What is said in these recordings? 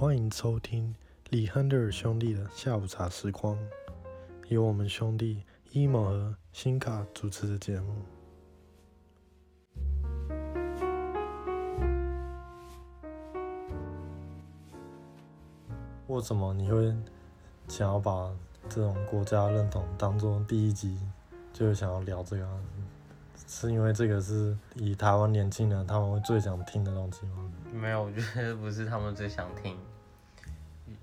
欢迎收听李亨德尔兄弟的下午茶时光，由我们兄弟伊某和辛卡主持的节目。为什么你会想要把这种国家认同当做第一集就想要聊这个？是因为这个是以台湾年轻人他们会最想听的东西吗？没有，我觉得不是他们最想听。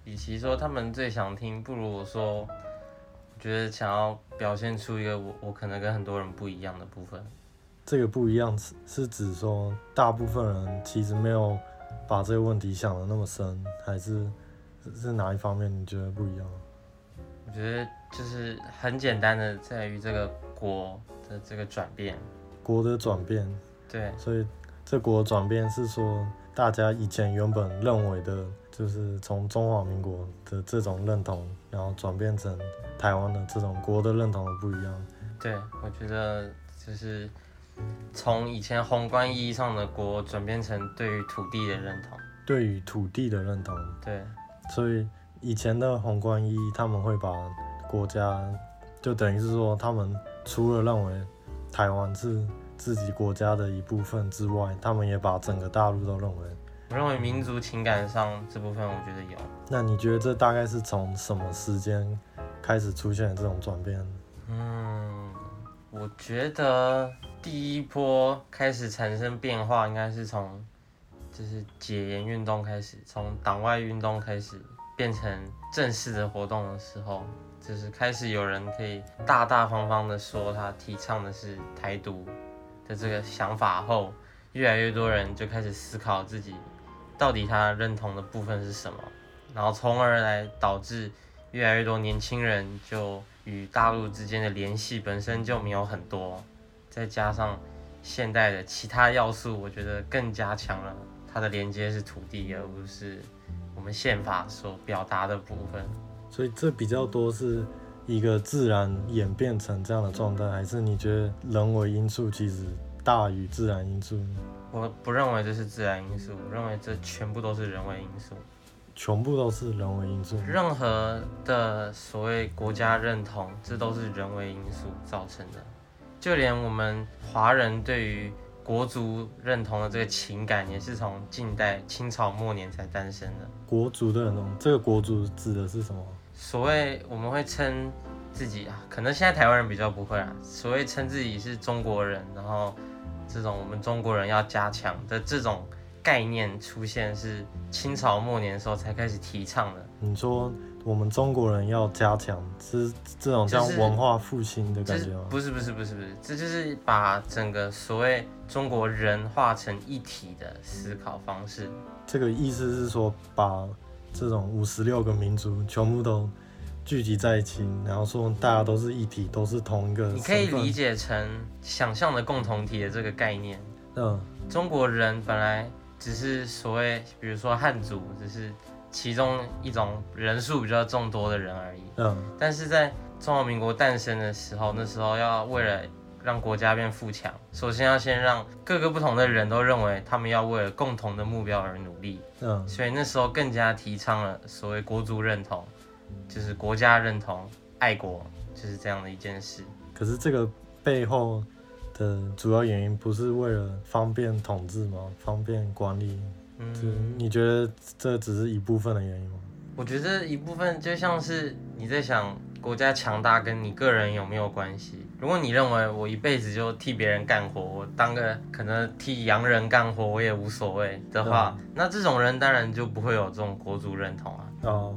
与其说他们最想听，不如我说，我觉得想要表现出一个我我可能跟很多人不一样的部分。这个不一样是是指说，大部分人其实没有把这个问题想的那么深，还是是哪一方面你觉得不一样？我觉得就是很简单的，在于这个国的这个转变。国的转变。对。所以这国的转变是说，大家以前原本认为的。就是从中华民国的这种认同，然后转变成台湾的这种国的认同的不一样。对，我觉得就是从以前宏观意义上的国，转变成对于土地的认同。对于土地的认同。对。所以以前的宏观意义，他们会把国家，就等于是说，他们除了认为台湾是自己国家的一部分之外，他们也把整个大陆都认为。我认为民族情感上这部分，我觉得有。那你觉得这大概是从什么时间开始出现的这种转变？嗯，我觉得第一波开始产生变化，应该是从就是解严运动开始，从党外运动开始变成正式的活动的时候，就是开始有人可以大大方方的说他提倡的是台独的这个想法后，越来越多人就开始思考自己。到底他认同的部分是什么？然后从而来导致越来越多年轻人就与大陆之间的联系本身就没有很多，再加上现代的其他要素，我觉得更加强了它的连接是土地，而不是我们宪法所表达的部分。所以这比较多是一个自然演变成这样的状态，还是你觉得人为因素其实大于自然因素？我不认为这是自然因素，我认为这全部都是人为因素。全部都是人为因素。任何的所谓国家认同，这都是人为因素造成的。就连我们华人对于国族认同的这个情感，也是从近代清朝末年才诞生的。国族的认同，这个国族指的是什么？所谓我们会称自己啊，可能现在台湾人比较不会啊。所谓称自己是中国人，然后。这种我们中国人要加强的这种概念出现，是清朝末年的时候才开始提倡的。你说我们中国人要加强，是这种像文化复兴的感觉吗？不是不是不是不是，这就是把整个所谓中国人化成一体的思考方式。这个意思是说，把这种五十六个民族全部都。聚集在一起，然后说大家都是一体，都是同一个。你可以理解成想象的共同体的这个概念。嗯，中国人本来只是所谓，比如说汉族，只是其中一种人数比较众多的人而已。嗯，但是在中华民国诞生的时候，那时候要为了让国家变富强，首先要先让各个不同的人都认为他们要为了共同的目标而努力。嗯，所以那时候更加提倡了所谓国族认同。就是国家认同、爱国，就是这样的一件事。可是这个背后的主要原因不是为了方便统治吗？方便管理？嗯，你觉得这只是一部分的原因吗？我觉得一部分就像是你在想国家强大跟你个人有没有关系。如果你认为我一辈子就替别人干活，我当个可能替洋人干活我也无所谓的话，嗯，那这种人当然就不会有这种国族认同啊。哦。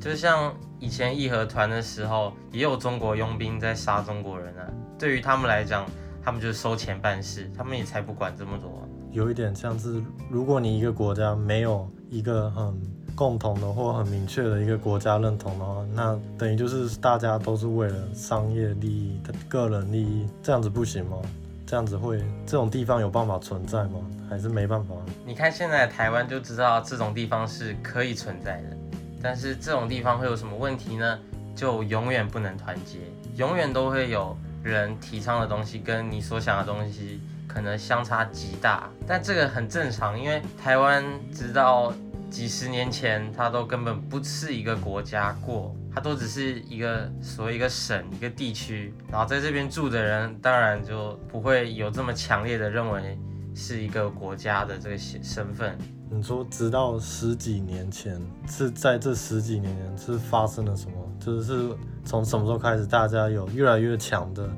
就像以前义和团的时候，也有中国佣兵在杀中国人啊。对于他们来讲，他们就是收钱办事，他们也才不管这么多。有一点像是，如果你一个国家没有一个很共同的或很明确的一个国家认同的话，那等于就是大家都是为了商业利益、个人利益，这样子不行吗？这样子会这种地方有办法存在吗？还是没办法？你看现在的台湾就知道这种地方是可以存在的。但是这种地方会有什么问题呢？就永远不能团结，永远都会有人提倡的东西跟你所想的东西可能相差极大。但这个很正常，因为台湾直到几十年前它都根本不是一个国家过，它都只是一个所谓一个省一个地区，然后在这边住的人当然就不会有这么强烈的认为是一个国家的这个身份。你说直到十几年前是在这十几年前是发生了什么？就是从什么时候开始大家有越来越强的？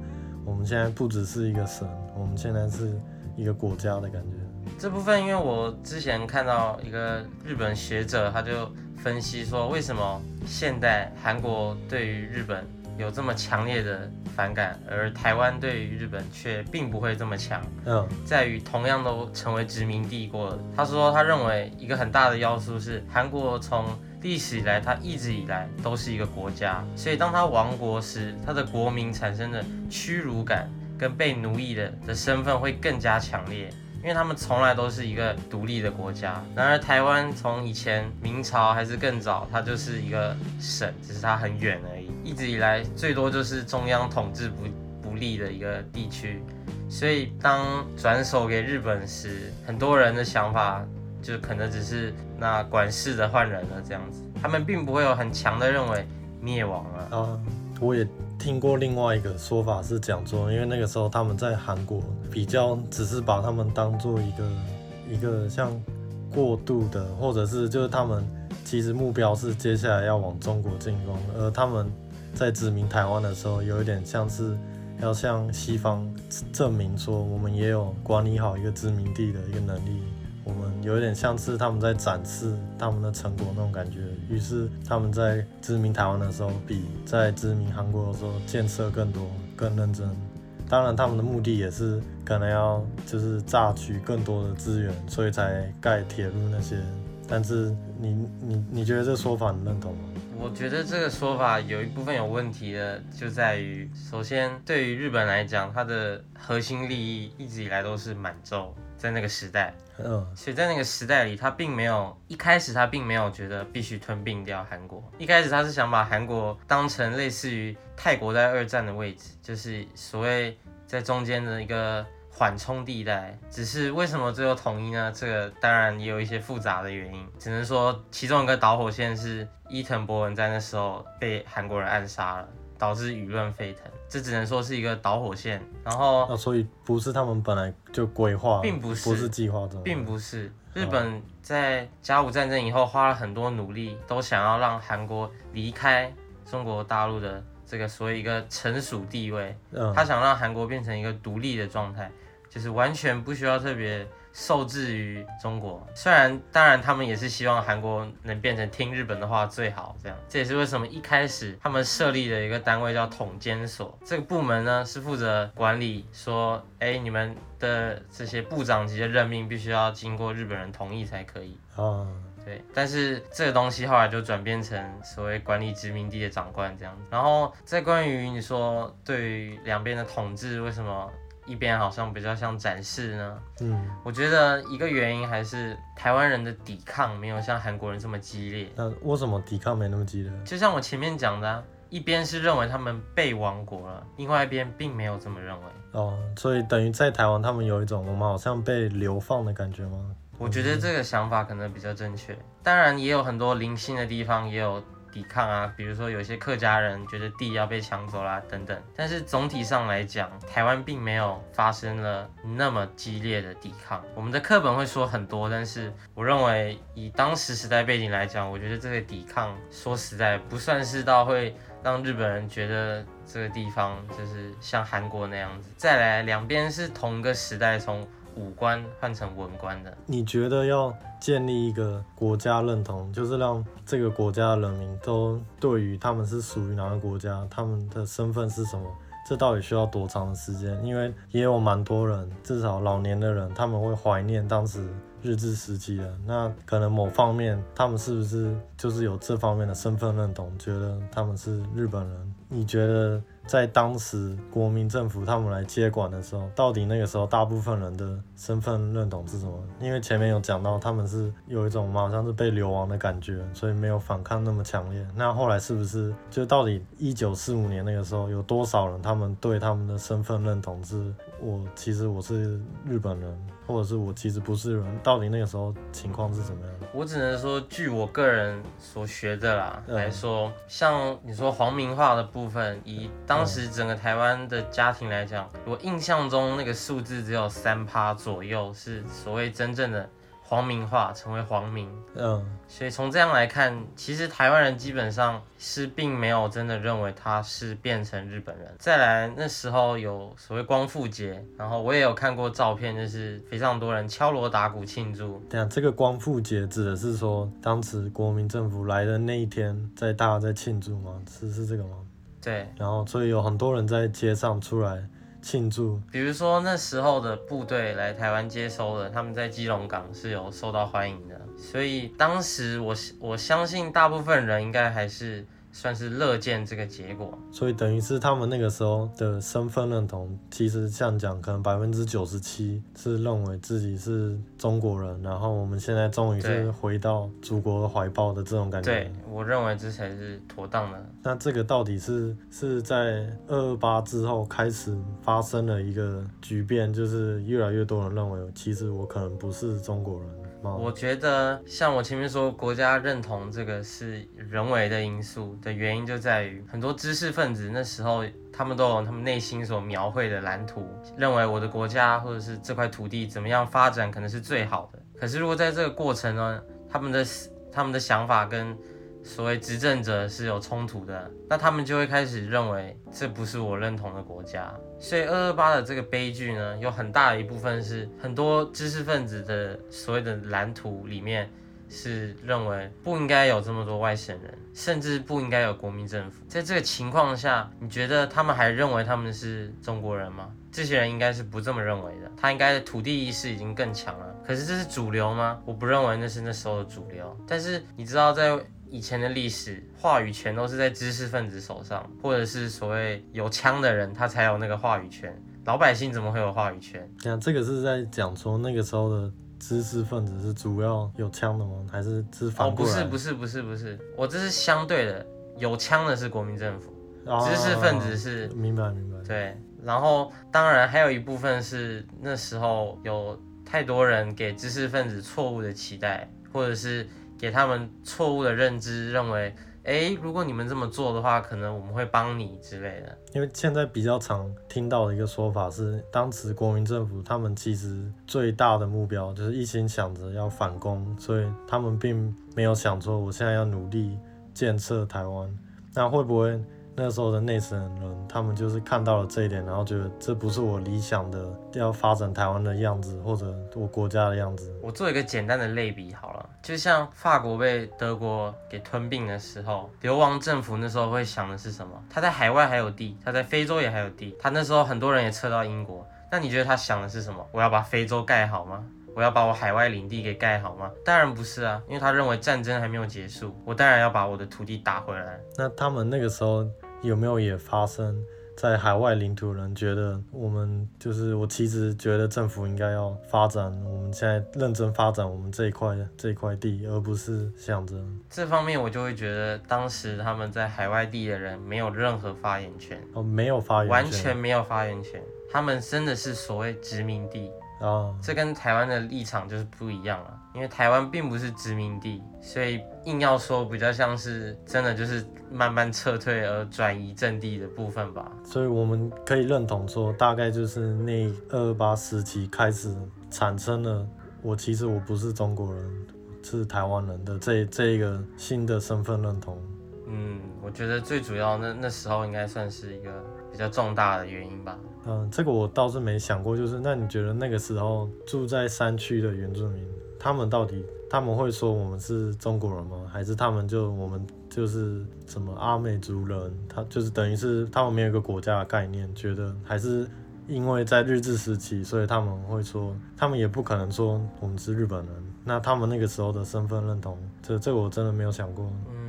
我们现在不只是一个省，我们现在是一个国家的感觉。这部分，因为我之前看到一个日本学者，他就分析说，为什么现代韩国对于日本有这么强烈的反感，而台湾对于日本却并不会这么强。嗯，在于同样都成为殖民地过了。他说，他认为一个很大的要素是韩国从历史以来，它一直以来都是一个国家，所以当它亡国时，它的国民产生的屈辱感跟被奴役的的身份会更加强烈。因为他们从来都是一个独立的国家，然而台湾从以前明朝还是更早，它就是一个省，只是它很远而已。一直以来最多就是中央统治不不利的一个地区，所以当转手给日本时，很多人的想法就可能只是那管事的换人了这样子，他们并不会有很强的认为灭亡了。啊，我也。听过另外一个说法是讲说，因为那个时候他们在韩国比较只是把他们当做一个一个像过渡的，或者是就是他们其实目标是接下来要往中国进攻，而他们在殖民台湾的时候，有一点像是要向西方证明说，我们也有管理好一个殖民地的一个能力。我们有点像是他们在展示他们的成果那种感觉，于是他们在殖民台湾的时候，比在殖民韩国的时候建设更多、更认真。当然，他们的目的也是可能要就是榨取更多的资源，所以才盖铁路那些。但是你你你觉得这说法你认同吗？我觉得这个说法有一部分有问题的，就在于首先对于日本来讲，它的核心利益一直以来都是满洲。在那个时代，嗯，所以在那个时代里，他并没有一开始他并没有觉得必须吞并掉韩国，一开始他是想把韩国当成类似于泰国在二战的位置，就是所谓在中间的一个缓冲地带。只是为什么最后统一呢？这个当然也有一些复杂的原因，只能说其中一个导火线是伊藤博文在那时候被韩国人暗杀了。导致舆论沸腾，这只能说是一个导火线。然后，啊，所以不是他们本来就规划，并不是，不是计划中，并不是。日本在甲午战争以后花了很多努力，都想要让韩国离开中国大陆的这个所谓一个成熟地位。嗯，他想让韩国变成一个独立的状态，就是完全不需要特别。受制于中国，虽然当然他们也是希望韩国能变成听日本的话最好，这样，这也是为什么一开始他们设立的一个单位叫统监所，这个部门呢是负责管理，说，哎，你们的这些部长级的任命必须要经过日本人同意才可以。哦，对，但是这个东西后来就转变成所谓管理殖民地的长官这样，然后在关于你说对于两边的统治为什么？一边好像比较像展示呢，嗯，我觉得一个原因还是台湾人的抵抗没有像韩国人这么激烈。那为什么抵抗没那么激烈？就像我前面讲的啊，一边是认为他们被亡国了，另外一边并没有这么认为。哦，所以等于在台湾他们有一种我们好像被流放的感觉吗？我觉得这个想法可能比较正确。当然也有很多零星的地方，也有。抵抗啊，比如说有些客家人觉得地要被抢走啦，等等。但是总体上来讲，台湾并没有发生了那么激烈的抵抗。我们的课本会说很多，但是我认为以当时时代背景来讲，我觉得这个抵抗说实在不算是到会让日本人觉得这个地方就是像韩国那样子。再来，两边是同一个时代从。武官换成文官的，你觉得要建立一个国家认同，就是让这个国家的人民都对于他们是属于哪个国家，他们的身份是什么，这到底需要多长的时间？因为也有蛮多人，至少老年的人，他们会怀念当时日治时期的。那可能某方面，他们是不是就是有这方面的身份认同，觉得他们是日本人？你觉得？在当时国民政府他们来接管的时候，到底那个时候大部分人的身份认同是什么？因为前面有讲到他们是有一种好像是被流亡的感觉，所以没有反抗那么强烈。那后来是不是就到底一九四五年那个时候有多少人他们对他们的身份认同是我其实我是日本人，或者是我其实不是人，到底那个时候情况是怎么样？我只能说，据我个人所学的啦来说，像你说皇民化的部分，以当时整个台湾的家庭来讲，我印象中那个数字只有三趴左右是所谓真正的。皇民化成为皇民，嗯，所以从这样来看，其实台湾人基本上是并没有真的认为他是变成日本人。再来那时候有所谓光复节，然后我也有看过照片，就是非常多人敲锣打鼓庆祝。对啊，这个光复节指的是说当时国民政府来的那一天，在大家在庆祝吗？是是这个吗？对，然后所以有很多人在街上出来。庆祝，比如说那时候的部队来台湾接收了，他们在基隆港是有受到欢迎的，所以当时我我相信大部分人应该还是。算是乐见这个结果，所以等于是他们那个时候的身份认同，其实像讲，可能百分之九十七是认为自己是中国人，然后我们现在终于是回到祖国的怀抱的这种感觉。对，我认为这才是妥当的。那这个到底是是在二二八之后开始发生了一个局变，就是越来越多人认为，其实我可能不是中国人。我觉得，像我前面说，国家认同这个是人为的因素的原因，就在于很多知识分子那时候，他们都有他们内心所描绘的蓝图，认为我的国家或者是这块土地怎么样发展可能是最好的。可是如果在这个过程呢，他们的他们的想法跟所谓执政者是有冲突的，那他们就会开始认为这不是我认同的国家。所以二二八的这个悲剧呢，有很大的一部分是很多知识分子的所谓的蓝图里面是认为不应该有这么多外省人，甚至不应该有国民政府。在这个情况下，你觉得他们还认为他们是中国人吗？这些人应该是不这么认为的，他应该的土地意识已经更强了。可是这是主流吗？我不认为那是那时候的主流。但是你知道在。以前的历史话语权都是在知识分子手上，或者是所谓有枪的人，他才有那个话语权。老百姓怎么会有话语权？那这个是在讲说那个时候的知识分子是主要有枪的吗？还是是反过来？哦，不是，不是，不是，不是，我这是相对的，有枪的是国民政府，啊，知识分子是。明白，明白。对，然后当然还有一部分是那时候有太多人给知识分子错误的期待，或者是。给他们错误的认知，认为，诶，如果你们这么做的话，可能我们会帮你之类的。因为现在比较常听到的一个说法是，当时国民政府他们其实最大的目标就是一心想着要反攻，所以他们并没有想说我现在要努力建设台湾，那会不会？那时候的内省人，他们就是看到了这一点，然后觉得这不是我理想的要发展台湾的样子，或者我国家的样子。我做一个简单的类比好了，就像法国被德国给吞并的时候，流亡政府那时候会想的是什么？他在海外还有地，他在非洲也还有地，他那时候很多人也撤到英国。那你觉得他想的是什么？我要把非洲盖好吗？我要把我海外领地给盖好吗？当然不是啊，因为他认为战争还没有结束，我当然要把我的土地打回来。那他们那个时候有没有也发生在海外领土人觉得我们就是我其实觉得政府应该要发展，我们现在认真发展我们这一块这一块地，而不是想着这方面，我就会觉得当时他们在海外地的人没有任何发言权哦，没有发言权，完全没有发言权，他们真的是所谓殖民地。啊，这跟台湾的立场就是不一样了，因为台湾并不是殖民地，所以硬要说比较像是真的就是慢慢撤退而转移阵地的部分吧。所以我们可以认同说，大概就是那二二八时期开始产生了，我其实我不是中国人，是台湾人的这这一个新的身份认同。嗯，我觉得最主要那那时候应该算是一个比较重大的原因吧。嗯，这个我倒是没想过，就是那你觉得那个时候住在山区的原住民，他们到底他们会说我们是中国人吗？还是他们就我们就是什么阿美族人？他就是等于是他们没有一个国家的概念，觉得还是因为在日治时期，所以他们会说，他们也不可能说我们是日本人。那他们那个时候的身份认同，这这个我真的没有想过。嗯，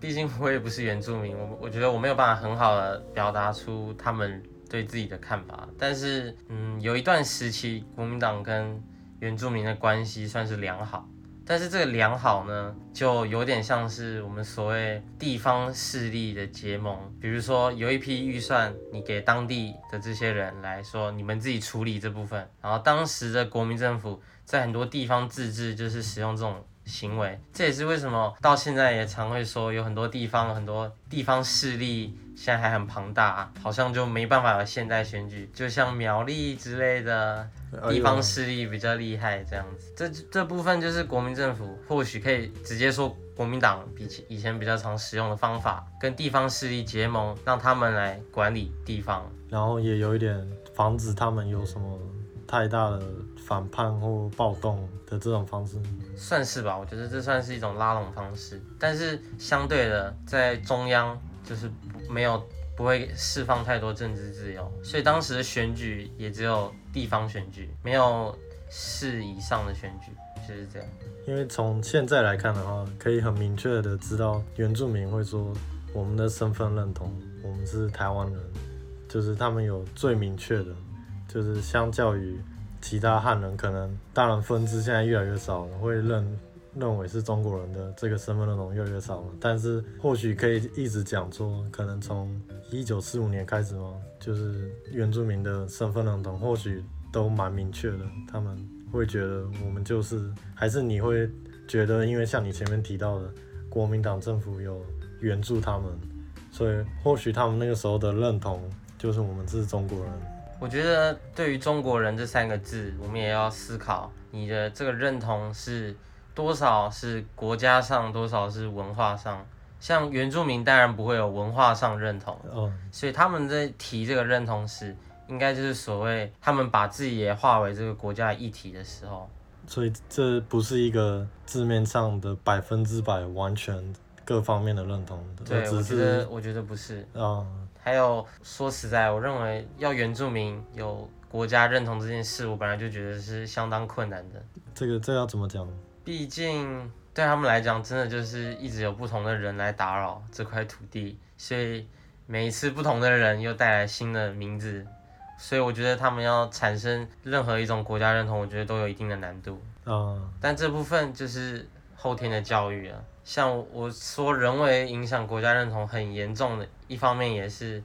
毕竟我也不是原住民，我我觉得我没有办法很好的表达出他们。对自己的看法，但是，嗯，有一段时期，国民党跟原住民的关系算是良好，但是这个良好呢，就有点像是我们所谓地方势力的结盟。比如说有一批预算，你给当地的这些人来说，你们自己处理这部分。然后当时的国民政府在很多地方自治，就是使用这种行为。这也是为什么到现在也常会说，有很多地方很多地方势力。现在还很庞大，好像就没办法有现代选举，就像苗栗之类的地方势力比较厉害这样子。这这部分就是国民政府或许可以直接说，国民党比起以前比较常使用的方法，跟地方势力结盟，让他们来管理地方，然后也有一点防止他们有什么太大的反叛或暴动的这种方式，算是吧。我觉得这算是一种拉拢方式，但是相对的，在中央就是。没有不会释放太多政治自由，所以当时的选举也只有地方选举，没有市以上的选举，就是这样。因为从现在来看的话，可以很明确的知道原住民会说我们的身份认同，我们是台湾人，就是他们有最明确的，就是相较于其他汉人，可能当然分支现在越来越少了，会认。认为是中国人的这个身份认同越来越少了，但是或许可以一直讲说，可能从一九四五年开始嘛，就是原住民的身份认同或许都蛮明确的，他们会觉得我们就是，还是你会觉得，因为像你前面提到的，国民党政府有援助他们，所以或许他们那个时候的认同就是我们是中国人。我觉得对于中国人这三个字，我们也要思考，你的这个认同是。多少是国家上，多少是文化上。像原住民当然不会有文化上认同，哦，所以他们在提这个认同时，应该就是所谓他们把自己也化为这个国家的一体的时候。所以这不是一个字面上的百分之百完全各方面的认同的。对，我觉得我觉得不是。啊，还有说实在，我认为要原住民有国家认同这件事，我本来就觉得是相当困难的。这个这要怎么讲？毕竟对他们来讲，真的就是一直有不同的人来打扰这块土地，所以每一次不同的人又带来新的名字，所以我觉得他们要产生任何一种国家认同，我觉得都有一定的难度。嗯，但这部分就是后天的教育啊。像我说，人为影响国家认同很严重的，一方面也是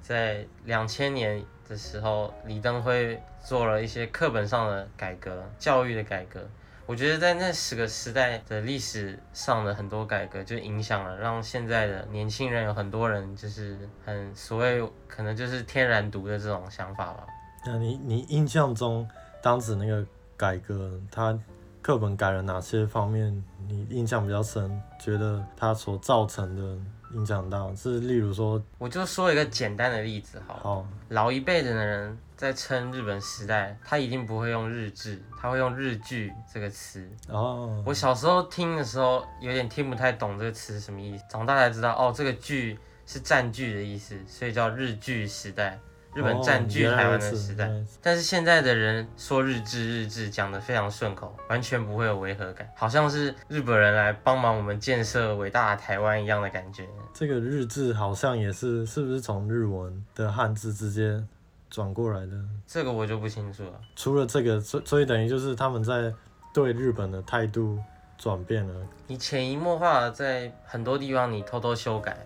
在两千年的时候，李登辉做了一些课本上的改革，教育的改革。我觉得在那十个时代的历史上的很多改革，就影响了，让现在的年轻人有很多人就是很所谓可能就是天然独的这种想法吧。那你你印象中当时那个改革，它课本改了哪些方面？你印象比较深，觉得它所造成的影响到，是例如说，我就说一个简单的例子好，好，老一辈的人。在称日本时代，他一定不会用日治，他会用日剧这个词。哦，我小时候听的时候有点听不太懂这个词是什么意思，长大才知道，哦，这个剧是占据的意思，所以叫日剧时代，日本占据台湾的时代。哦，但是现在的人说日治日治讲得非常顺口，完全不会有违和感，好像是日本人来帮忙我们建设伟大的台湾一样的感觉。这个日治好像也是，是不是从日文的汉字直接？转过来的，这个我就不清楚了。除了这个，所所以等于就是他们在对日本的态度转变了。你潜移默化的在很多地方你偷偷修改，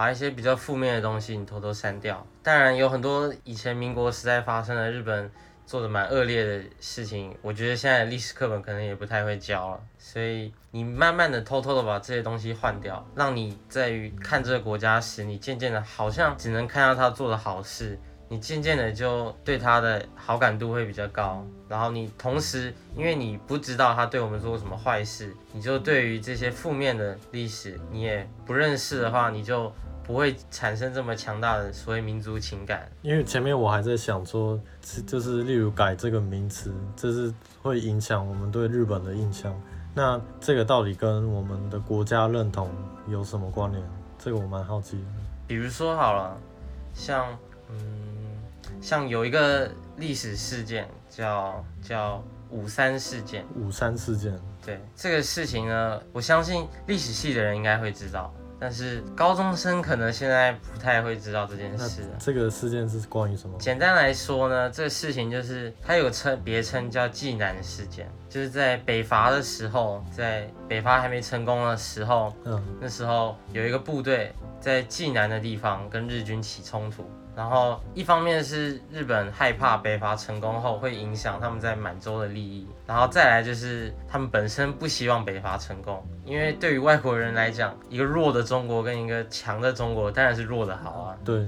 把一些比较负面的东西你偷偷删掉。当然有很多以前民国时代发生的日本做的蛮恶劣的事情，我觉得现在历史课本可能也不太会教了。所以你慢慢的偷偷的把这些东西换掉，让你在于看这个国家时，你渐渐的好像只能看到他做的好事。你渐渐的就对他的好感度会比较高，然后你同时，因为你不知道他对我们做过什么坏事，你就对于这些负面的历史你也不认识的话，你就不会产生这么强大的所谓民族情感。因为前面我还在想说，就是例如改这个名词，这是会影响我们对日本的印象。那这个到底跟我们的国家认同有什么关联？这个我蛮好奇的。比如说好了，像嗯。像有一个历史事件叫叫五三事件，五三事件，对这个事情呢，我相信历史系的人应该会知道，但是高中生可能现在不太会知道这件事。这个事件是关于什么？简单来说呢，这个事情就是它有称别称叫济南事件，就是在北伐的时候，在北伐还没成功的时候，嗯，那时候有一个部队在济南的地方跟日军起冲突。然后一方面是日本害怕北伐成功后会影响他们在满洲的利益，然后再来就是他们本身不希望北伐成功，因为对于外国人来讲，一个弱的中国跟一个强的中国当然是弱的好啊。对。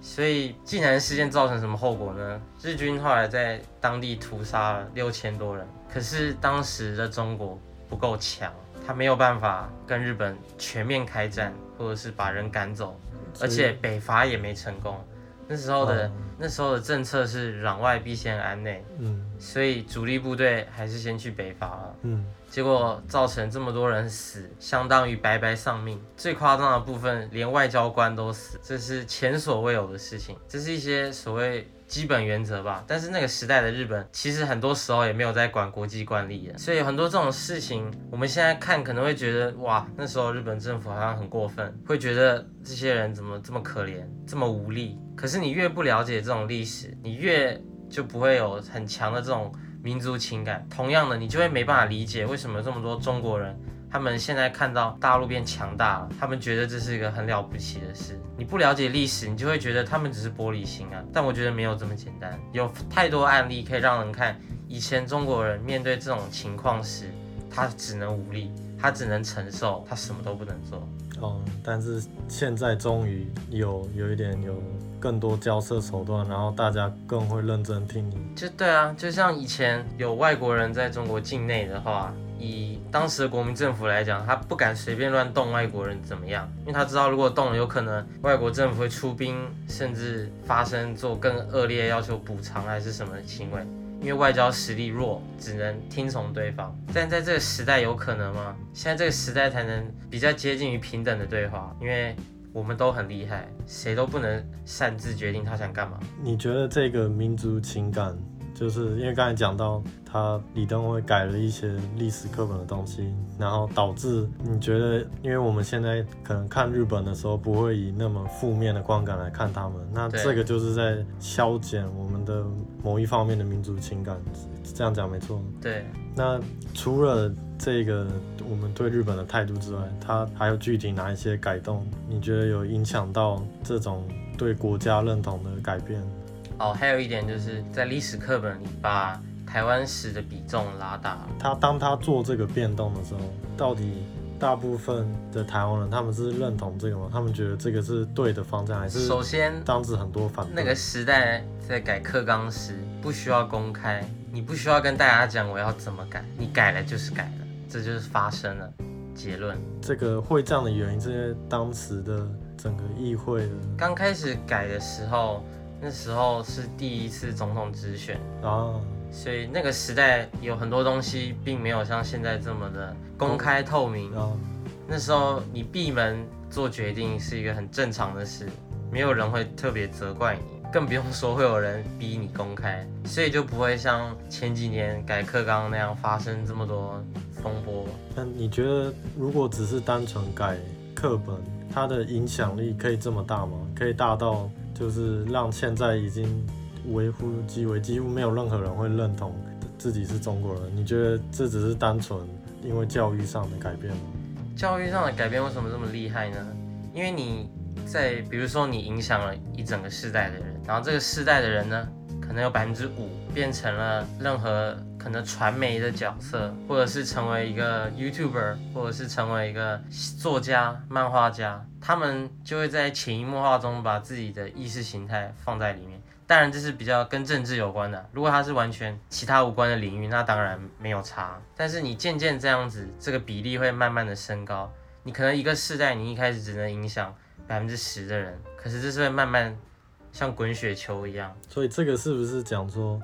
所以济南事件造成什么后果呢？日军后来在当地屠杀了六千多人，可是当时的中国不够强，他没有办法跟日本全面开战，或者是把人赶走，而且北伐也没成功。那时候的、哦、那时候的政策是攘外必先安内，嗯，所以主力部队还是先去北伐了，嗯，结果造成这么多人死，相当于白白丧命。最夸张的部分，连外交官都死，这是前所未有的事情。这是一些所谓。基本原则吧，但是那个时代的日本其实很多时候也没有在管国际惯例的，所以很多这种事情，我们现在看可能会觉得哇，那时候日本政府好像很过分，会觉得这些人怎么这么可怜，这么无力。可是你越不了解这种历史，你越就不会有很强的这种民族情感。同样的，你就会没办法理解为什么这么多中国人。他们现在看到大陆变强大了，他们觉得这是一个很了不起的事。你不了解历史，你就会觉得他们只是玻璃心啊。但我觉得没有这么简单，有太多案例可以让人看，以前中国人面对这种情况时，他只能无力，他只能承受，他什么都不能做。哦，但是现在终于有有一点有更多交涉手段，然后大家更会认真听你。就对啊，就像以前有外国人在中国境内的话。以当时的国民政府来讲，他不敢随便乱动外国人怎么样？因为他知道如果动了，有可能外国政府会出兵，甚至发生做更恶劣要求补偿还是什么行为。因为外交实力弱，只能听从对方。但在这个时代有可能吗？现在这个时代才能比较接近于平等的对话，因为我们都很厉害，谁都不能擅自决定他想干嘛。你觉得这个民族情感？就是因为刚才讲到他李登辉改了一些历史课本的东西，然后导致你觉得，因为我们现在可能看日本的时候不会以那么负面的观感来看他们，那这个就是在消减我们的某一方面的民族情感，这样讲没错。对。那除了这个我们对日本的态度之外，他还有具体哪一些改动？你觉得有影响到这种对国家认同的改变？哦，还有一点就是在历史课本里把台湾史的比重拉大。他当他做这个变动的时候，到底大部分的台湾人他们是认同这个吗？他们觉得这个是对的方向，还是首先当时很多反对？那个时代在改课纲时不需要公开，你不需要跟大家讲我要怎么改，你改了就是改了，这就是发生了结论。这个会这样的原因是因为当时的整个议会的刚开始改的时候。那时候是第一次总统直选哦，所以那个时代有很多东西并没有像现在这么的公开透明。那时候你闭门做决定是一个很正常的事，没有人会特别责怪你，更不用说会有人逼你公开，所以就不会像前几年改课纲那样发生这么多风波。那你觉得如果只是单纯改课本，它的影响力可以这么大吗？可以大到？就是让现在已经微乎其微，几乎没有任何人会认同自己是中国人。你觉得这只是单纯因为教育上的改变吗？教育上的改变为什么这么厉害呢？因为你在，比如说你影响了一整个世代的人，然后这个世代的人呢，可能有百分之五变成了任何可能传媒的角色，或者是成为一个 YouTuber，或者是成为一个作家、漫画家。他们就会在潜移默化中把自己的意识形态放在里面。当然，这是比较跟政治有关的。如果它是完全其他无关的领域，那当然没有差。但是你渐渐这样子，这个比例会慢慢的升高。你可能一个世代，你一开始只能影响百分之十的人，可是这是会慢慢像滚雪球一样。所以这个是不是讲说，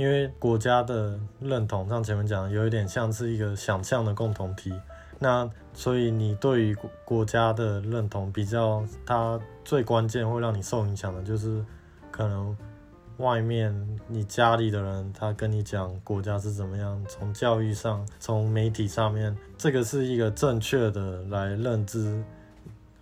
因为国家的认同，像前面讲的，有一点像是一个想象的共同体。那所以你对于国家的认同比较，它最关键会让你受影响的，就是可能外面你家里的人他跟你讲国家是怎么样，从教育上，从媒体上面，这个是一个正确的来认知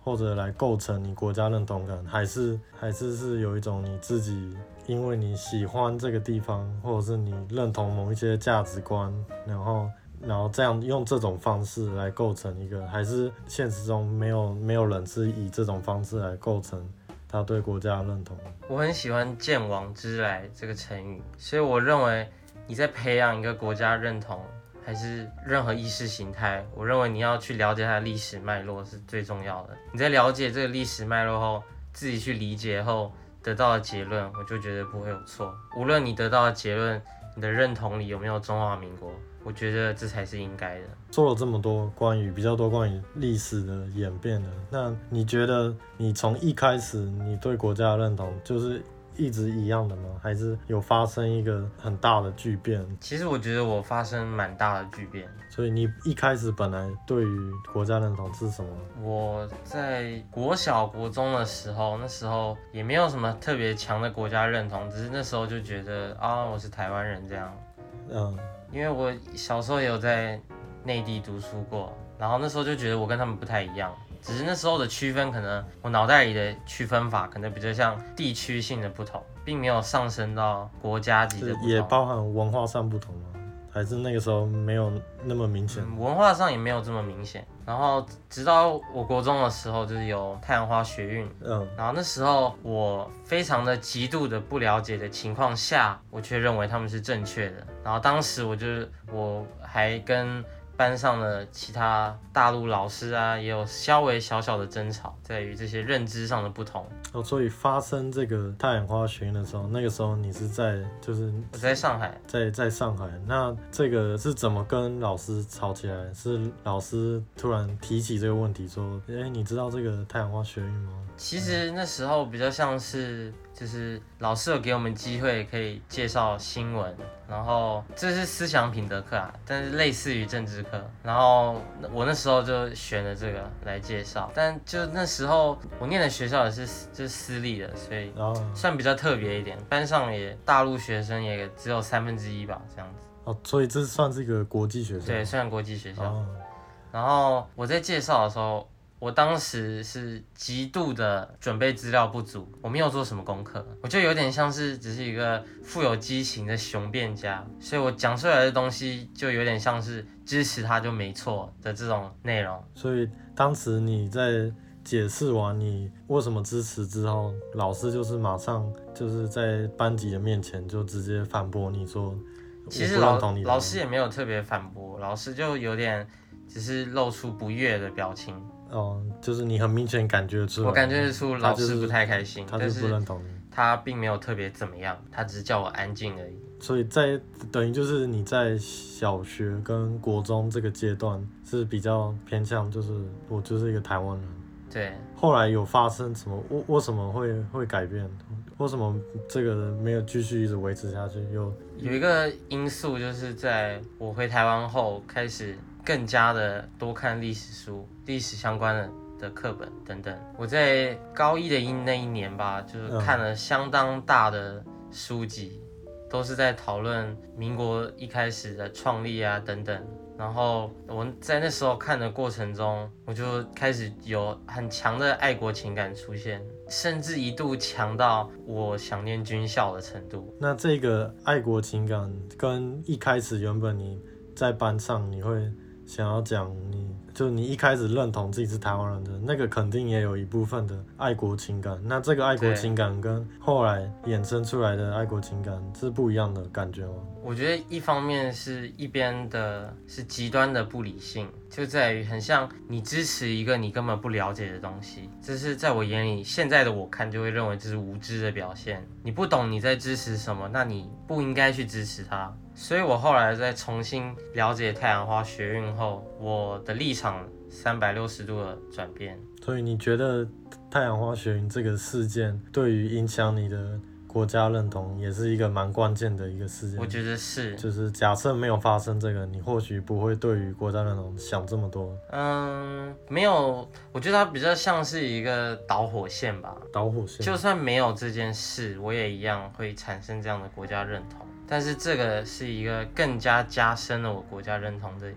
或者来构成你国家认同感，还是还是是有一种你自己因为你喜欢这个地方，或者是你认同某一些价值观，然后然后这样用这种方式来构成一个，还是现实中没有没有人是以这种方式来构成他对国家认同？我很喜欢“鉴往知来”这个成语，所以我认为你在培养一个国家认同。还是任何意识形态，我认为你要去了解它的历史脉络是最重要的。你在了解这个历史脉络后，自己去理解后得到的结论，我就觉得不会有错。无论你得到的结论，你的认同里有没有中华民国，我觉得这才是应该的。说了这么多关于比较多关于历史的演变的，那你觉得你从一开始你对国家的认同就是？一直一样的吗？还是有发生一个很大的巨变？其实我觉得我发生蛮大的巨变。所以你一开始本来对于国家认同是什么？我在国小、国中的时候，那时候也没有什么特别强的国家认同，只是那时候就觉得啊，我是台湾人这样。嗯，因为我小时候也有在内地读书过，然后那时候就觉得我跟他们不太一样。只是那时候的区分，可能我脑袋里的区分法可能比较像地区性的不同，并没有上升到国家级的不同。也包含文化上不同吗？还是那个时候没有那么明显？嗯，文化上也没有这么明显。然后直到我国中的时候，就是有太阳花学运。嗯。然后那时候我非常的极度的不了解的情况下，我却认为他们是正确的。然后当时我就是我还跟。班上的其他大陆老师啊，也有稍微小小的争吵，在于这些认知上的不同。哦，所以发生这个太阳花学运的时候，那个时候你是在就是我在上海，在在上海。那这个是怎么跟老师吵起来？是老师突然提起这个问题，说：“哎，你知道这个太阳花学运吗？”其实那时候比较像是。就是老师有给我们机会可以介绍新闻，然后这是思想品德课啊，但是类似于政治课。然后我那时候就选了这个来介绍，但就那时候我念的学校也是就是私立的，所以算比较特别一点。班上也大陆学生也只有三分之一吧，这样子。哦，所以这算是一个国际学校？对，算国际学校。然后我在介绍的时候。我当时是极度的准备资料不足，我没有做什么功课，我就有点像是只是一个富有激情的雄辩家，所以我讲出来的东西就有点像是支持他就没错的这种内容。所以当时你在解释完你为什么支持之后，老师就是马上就是在班级的面前就直接反驳你说，其实老老师也没有特别反驳，老师就有点只是露出不悦的表情。哦，就是你很明显感觉出，我感觉出老师不太开心，他就是不认同你，他并没有特别怎么样，他只是叫我安静而已。所以在等于就是你在小学跟国中这个阶段是比较偏向，就是我就是一个台湾人。对。后来有发生什么？为为什么会会改变？为什么这个人没有继续一直维持下去？有有一个因素就是在我回台湾后开始。更加的多看历史书，历史相关的的课本等等。我在高一的一那一年吧，就是看了相当大的书籍，都是在讨论民国一开始的创立啊等等。然后我在那时候看的过程中，我就开始有很强的爱国情感出现，甚至一度强到我想念军校的程度。那这个爱国情感跟一开始原本你在班上你会。想要讲你，就你一开始认同自己是台湾人的那个，肯定也有一部分的爱国情感。那这个爱国情感跟后来衍生出来的爱国情感是不一样的感觉吗？我觉得一方面是一边的是极端的不理性，就在于很像你支持一个你根本不了解的东西，这是在我眼里，现在的我看就会认为这是无知的表现。你不懂你在支持什么，那你不应该去支持它。所以我后来在重新了解太阳花学运后，我的立场三百六十度的转变。所以你觉得太阳花学运这个事件对于影响你的国家认同也是一个蛮关键的一个事件？我觉得是。就是假设没有发生这个，你或许不会对于国家认同想这么多。嗯，没有，我觉得它比较像是一个导火线吧。导火线。就算没有这件事，我也一样会产生这样的国家认同。但是这个是一个更加加深了我国家认同的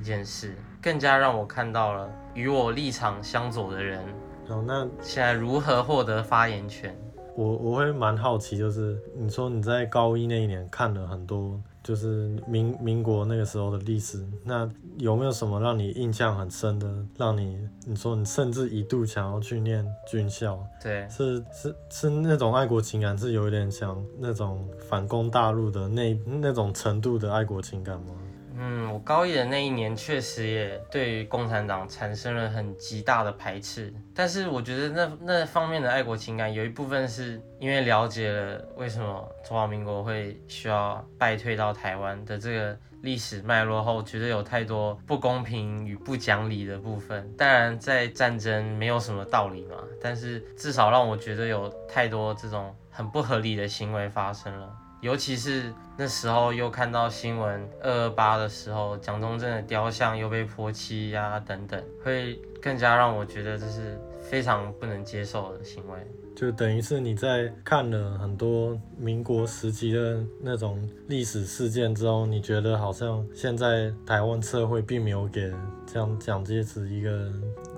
一件事，更加让我看到了与我立场相左的人，哦，那现在如何获得发言权？我我会蛮好奇，就是你说你在高一那一年看了很多，就是民民国那个时候的历史，那有没有什么让你印象很深的，让你你说你甚至一度想要去念军校？对，是是是那种爱国情感，是有一点像那种反攻大陆的那那种程度的爱国情感吗？嗯，我高一的那一年确实也对于共产党产生了很极大的排斥，但是我觉得那那方面的爱国情感有一部分是因为了解了为什么中华民国会需要败退到台湾的这个历史脉络后，觉得有太多不公平与不讲理的部分。当然，在战争没有什么道理嘛，但是至少让我觉得有太多这种很不合理的行为发生了。尤其是那时候又看到新闻二二八的时候，蒋中正的雕像又被泼漆呀等等，会更加让我觉得这是非常不能接受的行为。就等于是你在看了很多民国时期的那种历史事件之后，你觉得好像现在台湾社会并没有给这样蒋介石一个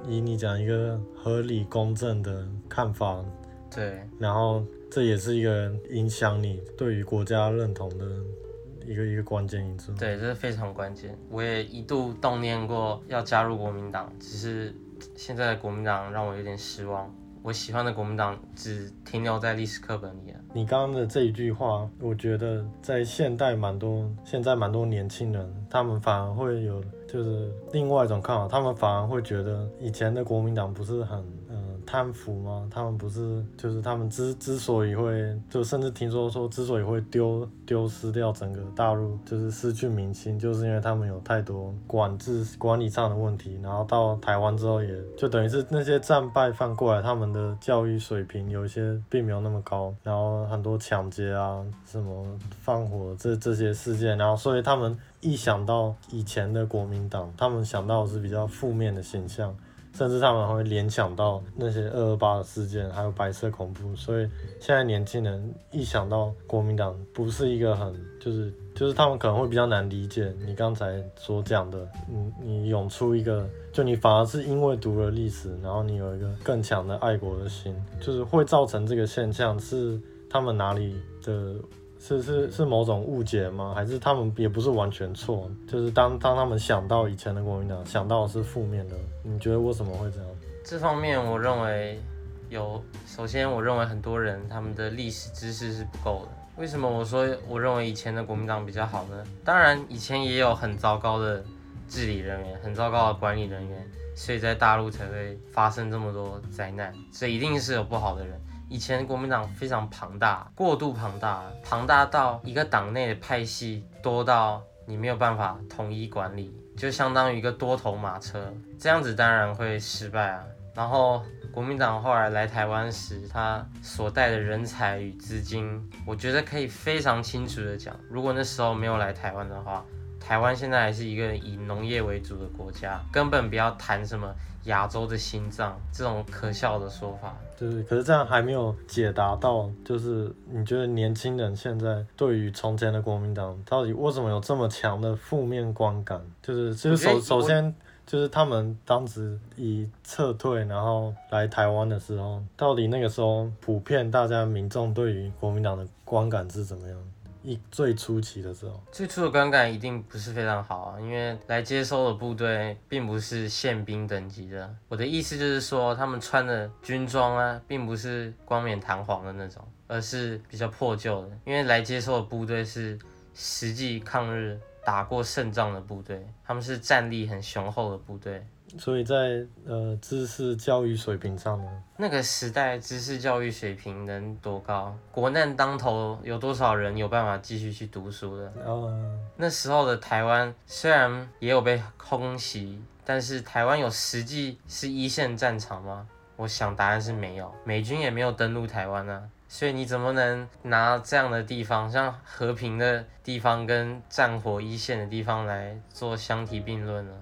以你讲一个合理公正的看法。对，然后。这也是一个影响你对于国家认同的一个一个关键因素。对，这是非常关键。我也一度动念过要加入国民党，只是现在的国民党让我有点失望。我喜欢的国民党只停留在历史课本里了。你刚刚的这一句话，我觉得在现代蛮多，现在蛮多年轻人，他们反而会有就是另外一种看法，他们反而会觉得以前的国民党不是很。贪腐吗？他们不是，就是他们之之所以会，就甚至听说说之所以会丢丢失掉整个大陆，就是失去民心，就是因为他们有太多管制管理上的问题。然后到台湾之后，也就等于是那些战败犯过来，他们的教育水平有一些并没有那么高，然后很多抢劫啊，什么放火这这些事件，然后所以他们一想到以前的国民党，他们想到的是比较负面的形象。甚至他们会联想到那些二二八的事件，还有白色恐怖，所以现在年轻人一想到国民党，不是一个很就是就是他们可能会比较难理解你刚才所讲的，你你涌出一个，就你反而是因为读了历史，然后你有一个更强的爱国的心，就是会造成这个现象是他们哪里的。是是是某种误解吗？还是他们也不是完全错？就是当当他们想到以前的国民党，想到的是负面的，你觉得为什么会这样？这方面我认为有，首先我认为很多人他们的历史知识是不够的。为什么我说我认为以前的国民党比较好呢？当然以前也有很糟糕的治理人员，很糟糕的管理人员，所以在大陆才会发生这么多灾难，所以一定是有不好的人。以前国民党非常庞大，过度庞大，庞大到一个党内的派系多到你没有办法统一管理，就相当于一个多头马车，这样子当然会失败啊。然后国民党后来来台湾时，他所带的人才与资金，我觉得可以非常清楚的讲，如果那时候没有来台湾的话，台湾现在还是一个以农业为主的国家，根本不要谈什么。亚洲的心脏，这种可笑的说法，就是，可是这样还没有解答到，就是你觉得年轻人现在对于从前的国民党，到底为什么有这么强的负面观感？就是，就是首首先，就是他们当时以撤退，然后来台湾的时候，到底那个时候普遍大家民众对于国民党的观感是怎么样？一最初期的时候，最初的观感一定不是非常好啊，因为来接收的部队并不是宪兵等级的。我的意思就是说，他们穿的军装啊，并不是冠冕堂皇的那种，而是比较破旧的。因为来接收的部队是实际抗日打过胜仗的部队，他们是战力很雄厚的部队。所以在呃知识教育水平上呢，那个时代知识教育水平能多高？国难当头，有多少人有办法继续去读书的？哦，那时候的台湾虽然也有被空袭，但是台湾有实际是一线战场吗？我想答案是没有，美军也没有登陆台湾啊。所以你怎么能拿这样的地方，像和平的地方跟战火一线的地方来做相提并论呢？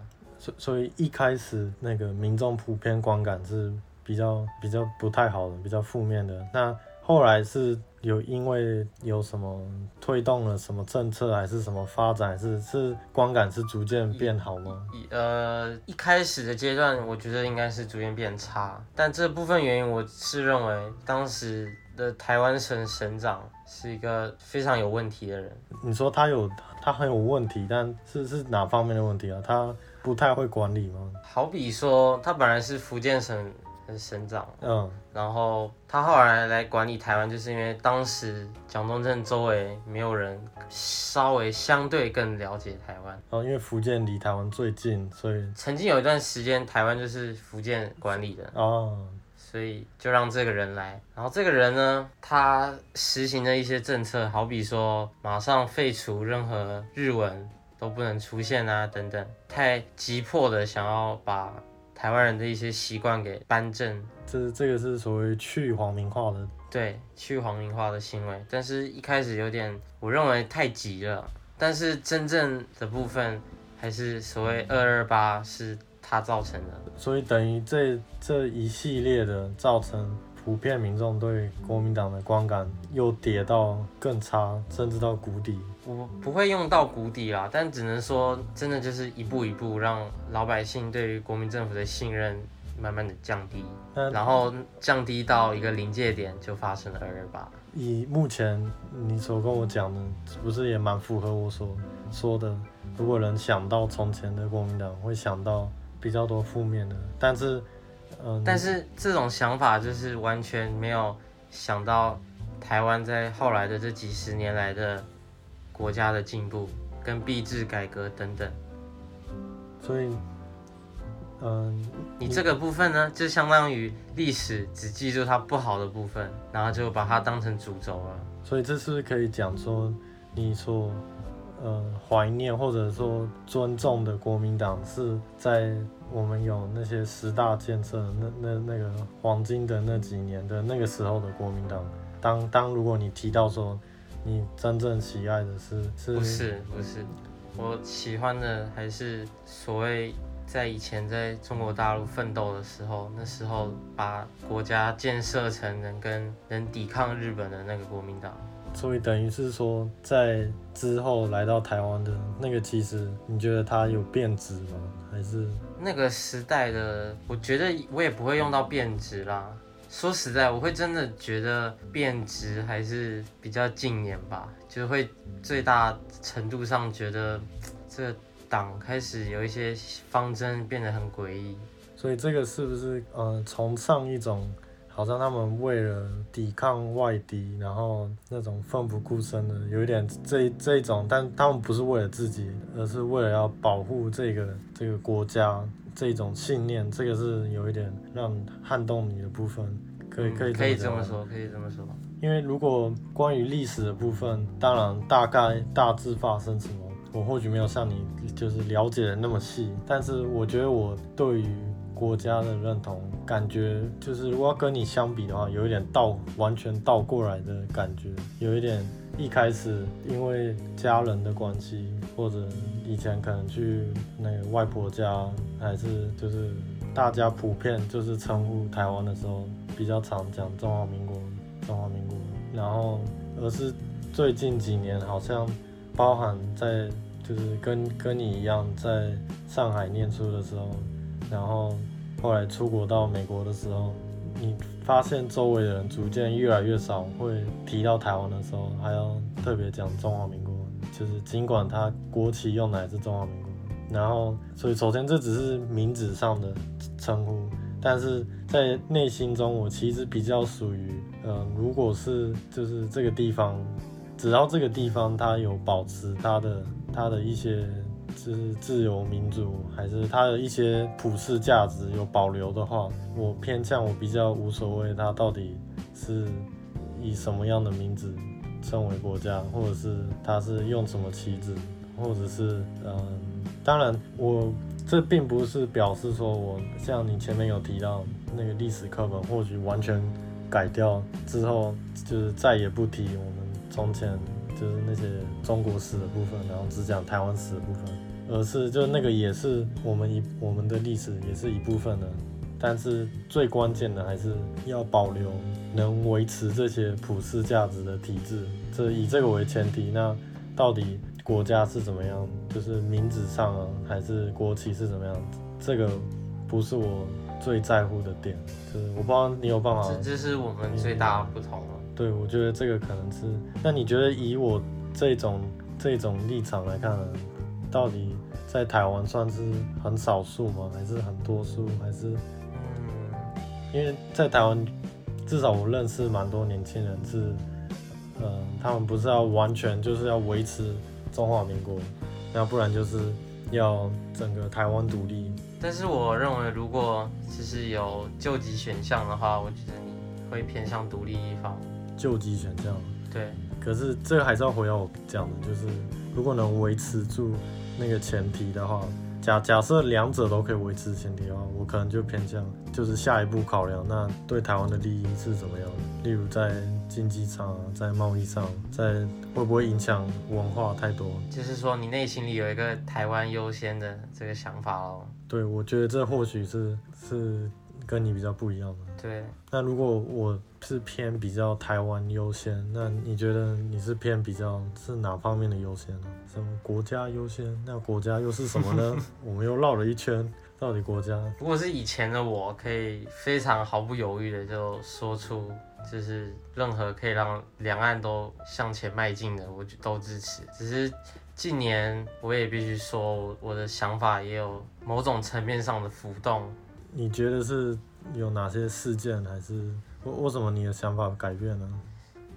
所所以一开始那个民众普遍观感是比较比较不太好的，比较负面的。那后来是有因为有什么推动了什么政策，还是什么发展，还是是观感是逐渐变好吗？一呃，一开始的阶段，我觉得应该是逐渐变差，但这部分原因，我是认为当时的台湾省省长是一个非常有问题的人。你说他有他很有问题，但是是哪方面的问题啊？他不太会管理吗？好比说，他本来是福建省。省长，嗯，然后他后来来管理台湾，就是因为当时蒋中正周围没有人稍微相对更了解台湾，哦，因为福建离台湾最近，所以曾经有一段时间台湾就是福建管理的，哦，所以就让这个人来，然后这个人呢，他实行的一些政策，好比说马上废除任何日文都不能出现啊，等等，太急迫的想要把。台湾人的一些习惯给扳正，这这个是所谓去皇民化的，对，去皇民化的行为。但是一开始有点，我认为太急了。但是真正的部分还是所谓二二八是它造成的，所以等于这这一系列的造成。普遍民众对国民党的观感又跌到更差，甚至到谷底。我不会用到谷底啦，但只能说，真的就是一步一步让老百姓对于国民政府的信任慢慢的降低，然后降低到一个临界点，就发生了二二八。以目前你所跟我讲的，不是也蛮符合我所说的？如果能想到从前的国民党，会想到比较多负面的，但是。嗯但是这种想法就是完全没有想到台湾在后来的这几十年来的国家的进步跟币制改革等等。所以，嗯，你这个部分呢，就相当于历史只记住它不好的部分，然后就把它当成主轴了。所以这是可以讲说，你说，呃，怀念或者说尊重的国民党是在。我们有那些十大建设，那那那个黄金的那几年的那个时候的国民党，当当如果你提到说你真正喜爱的是是不是不是，我喜欢的还是所谓在以前在中国大陆奋斗的时候，那时候把国家建设成能跟能抵抗日本的那个国民党。所以等于是说，在之后来到台湾的那个，其实你觉得它有变质吗？还是那个时代的？我觉得我也不会用到变质啦。说实在，我会真的觉得变质还是比较近年吧，就会最大程度上觉得这个党开始有一些方针变得很诡异。所以这个是不是呃，崇尚一种？好像他们为了抵抗外敌，然后那种奋不顾身的，有一点这这一种，但他们不是为了自己，而是为了要保护这个这个国家这种信念，这个是有一点让撼动你的部分，可以可以可以这么说，可以这么说。因为如果关于历史的部分，当然大概大致发生什么，我或许没有像你就是了解的那么细，但是我觉得我对于。国家的认同感觉就是，如果要跟你相比的话，有一点倒完全倒过来的感觉，有一点一开始因为家人的关系，或者以前可能去那个外婆家，还是就是大家普遍就是称呼台湾的时候，比较常讲中华民国，中华民国，然后而是最近几年好像包含在就是跟跟你一样在上海念书的时候，然后。后来出国到美国的时候，你发现周围的人逐渐越来越少会提到台湾的时候，还要特别讲中华民国，就是尽管他国旗用的还是中华民国，然后所以首先这只是名字上的称呼，但是在内心中我其实比较属于，呃，如果是就是这个地方，只要这个地方它有保持它的它的一些。是自由民主，还是它的一些普世价值有保留的话，我偏向我比较无所谓，它到底是以什么样的名字称为国家，或者是它是用什么旗帜，或者是嗯，当然我这并不是表示说我像你前面有提到那个历史课本或许完全改掉之后，就是再也不提我们从前。就是那些中国史的部分，然后只讲台湾史的部分，而是就那个也是我们一我们的历史也是一部分的，但是最关键的还是要保留能维持这些普世价值的体制。这以这个为前提，那到底国家是怎么样？就是名字上啊，还是国旗是怎么样？这个不是我最在乎的点。就是我不知道你有办法。这这是我们最大的不同了。对，我觉得这个可能是。那你觉得以我这种这种立场来看呢，到底在台湾算是很少数吗？还是很多数？还是？嗯，因为在台湾，至少我认识蛮多年轻人是。嗯，他们不是要完全就是要维持中华民国，那不然就是要整个台湾独立。但是我认为，如果其实有救急选项的话，我觉得你会偏向独立一方。救急选项？对。可是这个还是要回到我讲的，就是如果能维持住那个前提的话。假假设两者都可以维持前提的话，我可能就偏向就是下一步考量，那对台湾的利益是怎么样的？例如在经济上，在贸易上，在会不会影响文化太多？就是说你内心里有一个台湾优先的这个想法哦。对，我觉得这或许是是。跟你比较不一样吗。对。那如果我是偏比较台湾优先，那你觉得你是偏比较是哪方面的优先呢？什么国家优先？那国家又是什么呢？我们又绕了一圈，到底国家？如果是以前的我，可以非常毫不犹豫的就说出，就是任何可以让两岸都向前迈进的，我就都支持。只是近年，我也必须说，我的想法也有某种层面上的浮动。你觉得是有哪些事件，还是为为什么你的想法改变呢？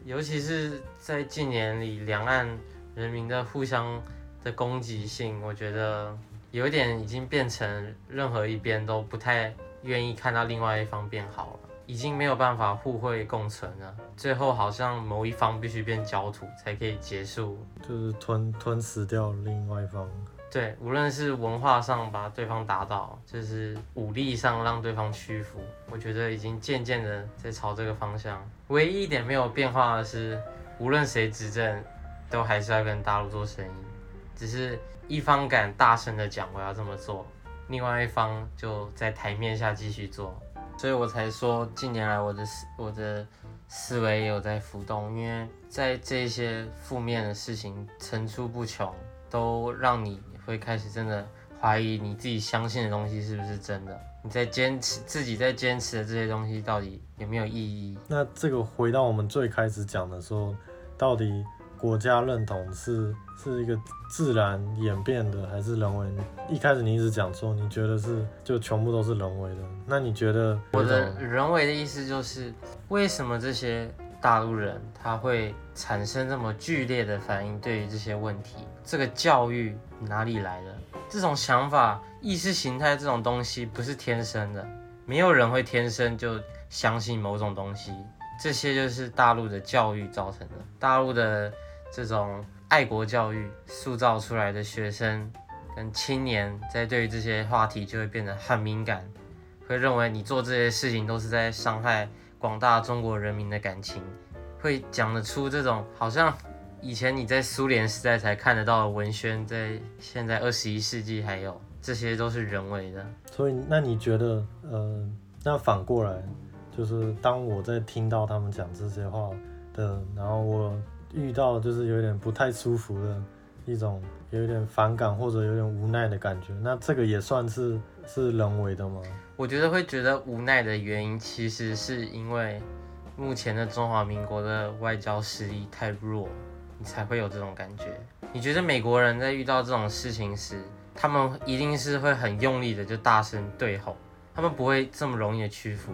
尤其是在近年里，两岸人民的互相的攻击性，我觉得有点已经变成任何一边都不太愿意看到另外一方变好了，已经没有办法互惠共存了。最后好像某一方必须变焦土才可以结束，就是吞吞噬掉另外一方。对，无论是文化上把对方打倒，就是武力上让对方屈服，我觉得已经渐渐的在朝这个方向。唯一一点没有变化的是，无论谁执政，都还是要跟大陆做生意，只是一方敢大声的讲我要这么做，另外一方就在台面下继续做。所以我才说近年来我的思我的思维也有在浮动，因为在这些负面的事情层出不穷，都让你。会开始真的怀疑你自己相信的东西是不是真的？你在坚持自己在坚持的这些东西到底有没有意义？那这个回到我们最开始讲的时候，到底国家认同是是一个自然演变的还是人为？一开始你一直讲说你觉得是就全部都是人为的，那你觉得我的人为的意思就是为什么这些？大陆人他会产生这么剧烈的反应，对于这些问题，这个教育哪里来的？这种想法、意识形态这种东西不是天生的，没有人会天生就相信某种东西，这些就是大陆的教育造成的。大陆的这种爱国教育塑造出来的学生跟青年，在对于这些话题就会变得很敏感，会认为你做这些事情都是在伤害。广大中国人民的感情，会讲得出这种好像以前你在苏联时代才看得到的文宣，在现在二十一世纪还有，这些都是人为的。所以，那你觉得，呃，那反过来，就是当我在听到他们讲这些话的，然后我遇到就是有点不太舒服的一种，有点反感或者有点无奈的感觉，那这个也算是是人为的吗？我觉得会觉得无奈的原因，其实是因为目前的中华民国的外交实力太弱，你才会有这种感觉。你觉得美国人在遇到这种事情时，他们一定是会很用力的就大声对吼，他们不会这么容易的屈服。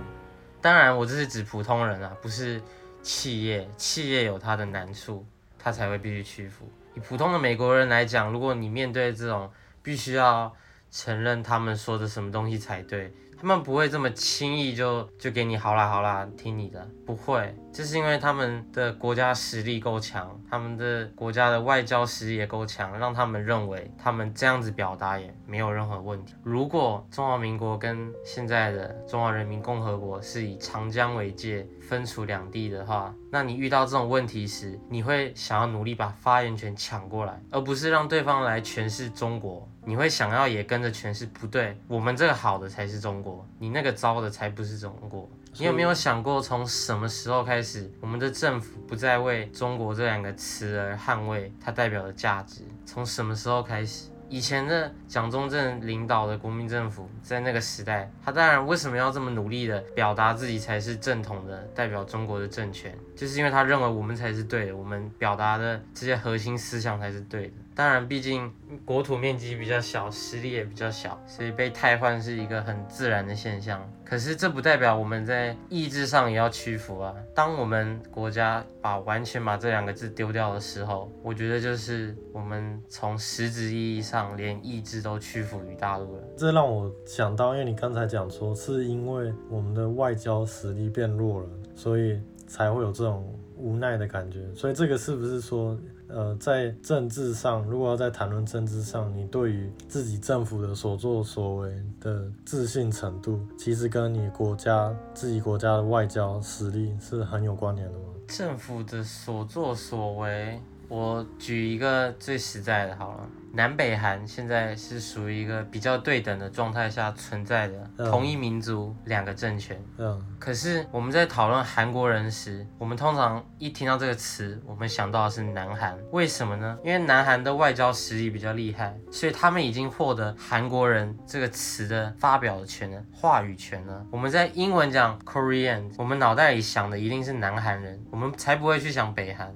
当然，我这是指普通人啊，不是企业，企业有它的难处，他才会必须屈服。以普通的美国人来讲，如果你面对这种必须要承认他们说的什么东西才对。他们不会这么轻易就就给你好啦好啦，听你的，不会，这是因为他们的国家实力够强，他们的国家的外交实力也够强，让他们认为他们这样子表达也没有任何问题。如果中华民国跟现在的中华人民共和国是以长江为界分处两地的话，那你遇到这种问题时，你会想要努力把发言权抢过来，而不是让对方来诠释中国。你会想要也跟着诠释，不对，我们这个好的才是中国，你那个糟的才不是中国。你有没有想过，从什么时候开始，我们的政府不再为中国这两个词而捍卫它代表的价值？从什么时候开始？以前的蒋中正领导的国民政府，在那个时代，他当然为什么要这么努力的表达自己才是正统的代表中国的政权，就是因为他认为我们才是对的，我们表达的这些核心思想才是对的。当然，毕竟国土面积比较小，实力也比较小，所以被汰换是一个很自然的现象。可是这不代表我们在意志上也要屈服啊！当我们国家把完全把这两个字丢掉的时候，我觉得就是我们从实质意义上连意志都屈服于大陆了。这让我想到，因为你刚才讲说是因为我们的外交实力变弱了，所以才会有这种无奈的感觉。所以这个是不是说？呃，在政治上，如果要在谈论政治上，你对于自己政府的所作所为的自信程度，其实跟你国家自己国家的外交实力是很有关联的吗？政府的所作所为，我举一个最实在的，好了。南北韩现在是属于一个比较对等的状态下存在的同一民族两个政权。嗯。可是我们在讨论韩国人时，我们通常一听到这个词，我们想到的是南韩。为什么呢？因为南韩的外交实力比较厉害，所以他们已经获得韩国人这个词的发表权了，话语权了。我们在英文讲 Korean，我们脑袋里想的一定是南韩人，我们才不会去想北韩。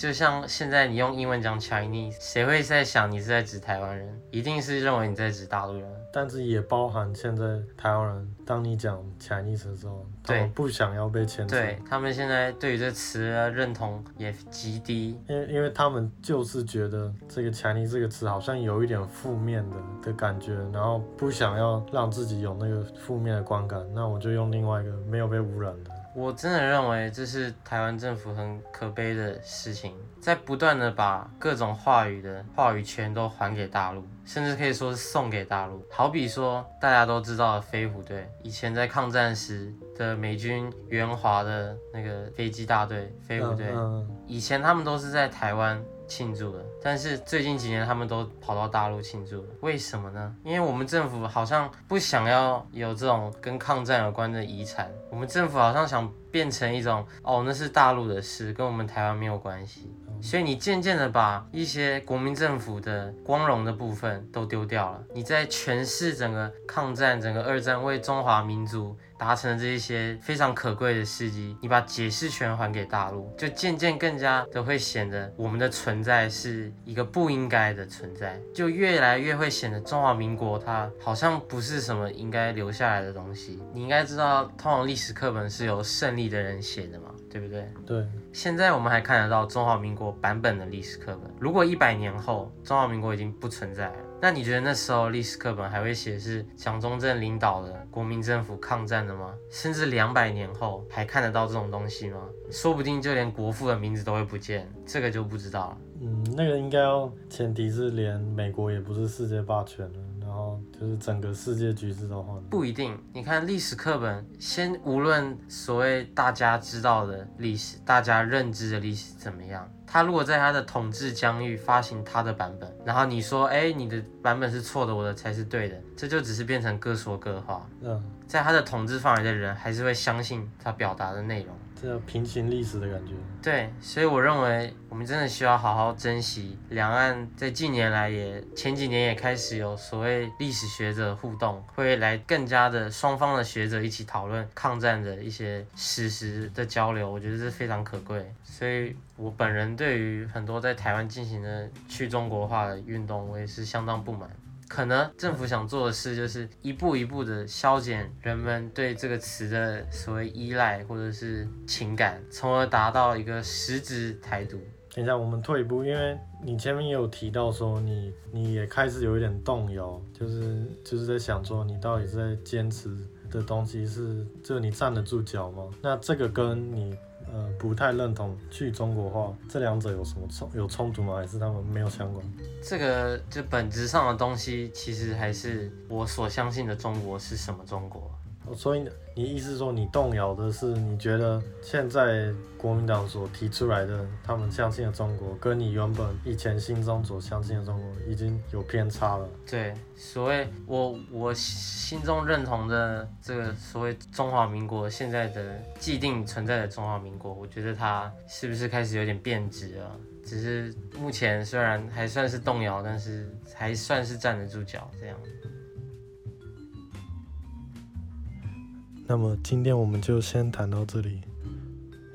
就像现在你用英文讲 Chinese，谁会在想你是在指台湾人？一定是认为你在指大陆人。但是也包含现在台湾人，当你讲 Chinese 的时候，他们不想要被牵扯。对，他们现在对于这词的认同也极低，因为因为他们就是觉得这个 Chinese 这个词好像有一点负面的的感觉，然后不想要让自己有那个负面的观感，那我就用另外一个没有被污染的。我真的认为这是台湾政府很可悲的事情，在不断的把各种话语的话语权都还给大陆，甚至可以说是送给大陆。好比说大家都知道的飞虎队，以前在抗战时的美军援华的那个飞机大队飞虎队，以前他们都是在台湾。庆祝了，但是最近几年他们都跑到大陆庆祝，为什么呢？因为我们政府好像不想要有这种跟抗战有关的遗产，我们政府好像想变成一种哦，那是大陆的事，跟我们台湾没有关系。所以你渐渐的把一些国民政府的光荣的部分都丢掉了，你在诠释整个抗战、整个二战为中华民族达成的这一些非常可贵的事迹，你把解释权还给大陆，就渐渐更加的会显得我们的存在是一个不应该的存在，就越来越会显得中华民国它好像不是什么应该留下来的东西。你应该知道，通常历史课本是由胜利的人写的嘛，对不对？对。现在我们还看得到中华民国版本的历史课本。如果一百年后中华民国已经不存在了，那你觉得那时候历史课本还会写是蒋中正领导的国民政府抗战的吗？甚至两百年后还看得到这种东西吗？说不定就连国父的名字都会不见，这个就不知道了。嗯，那个应该要前提是连美国也不是世界霸权了。然后就是整个世界局势的话，不一定。你看历史课本，先无论所谓大家知道的历史，大家认知的历史怎么样，他如果在他的统治疆域发行他的版本，然后你说，哎，你的版本是错的，我的才是对的，这就只是变成各说各话。嗯，在他的统治范围的人，还是会相信他表达的内容。这平行历史的感觉。对，所以我认为我们真的需要好好珍惜两岸。在近年来也前几年也开始有所谓历史学者互动，会来更加的双方的学者一起讨论抗战的一些史实的交流，我觉得这非常可贵。所以我本人对于很多在台湾进行的去中国化的运动，我也是相当不满。可能政府想做的事就是一步一步的消减人们对这个词的所谓依赖或者是情感，从而达到一个实质台独。等一下，我们退一步，因为你前面也有提到说你你也开始有一点动摇，就是就是在想说你到底是在坚持的东西是就你站得住脚吗？那这个跟你。呃，不太认同去中国化，这两者有什么冲有冲突吗？还是他们没有相关？这个就本质上的东西，其实还是我所相信的中国是什么中国。所以你意思说，你动摇的是，你觉得现在国民党所提出来的他们相信的中国，跟你原本以前心中所相信的中国已经有偏差了。对，所谓我我心中认同的这个所谓中华民国现在的既定存在的中华民国，我觉得它是不是开始有点变质了？只是目前虽然还算是动摇，但是还算是站得住脚这样。那么今天我们就先谈到这里，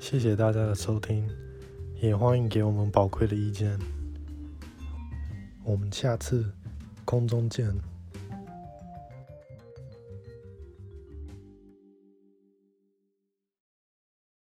谢谢大家的收听，也欢迎给我们宝贵的意见。我们下次空中见。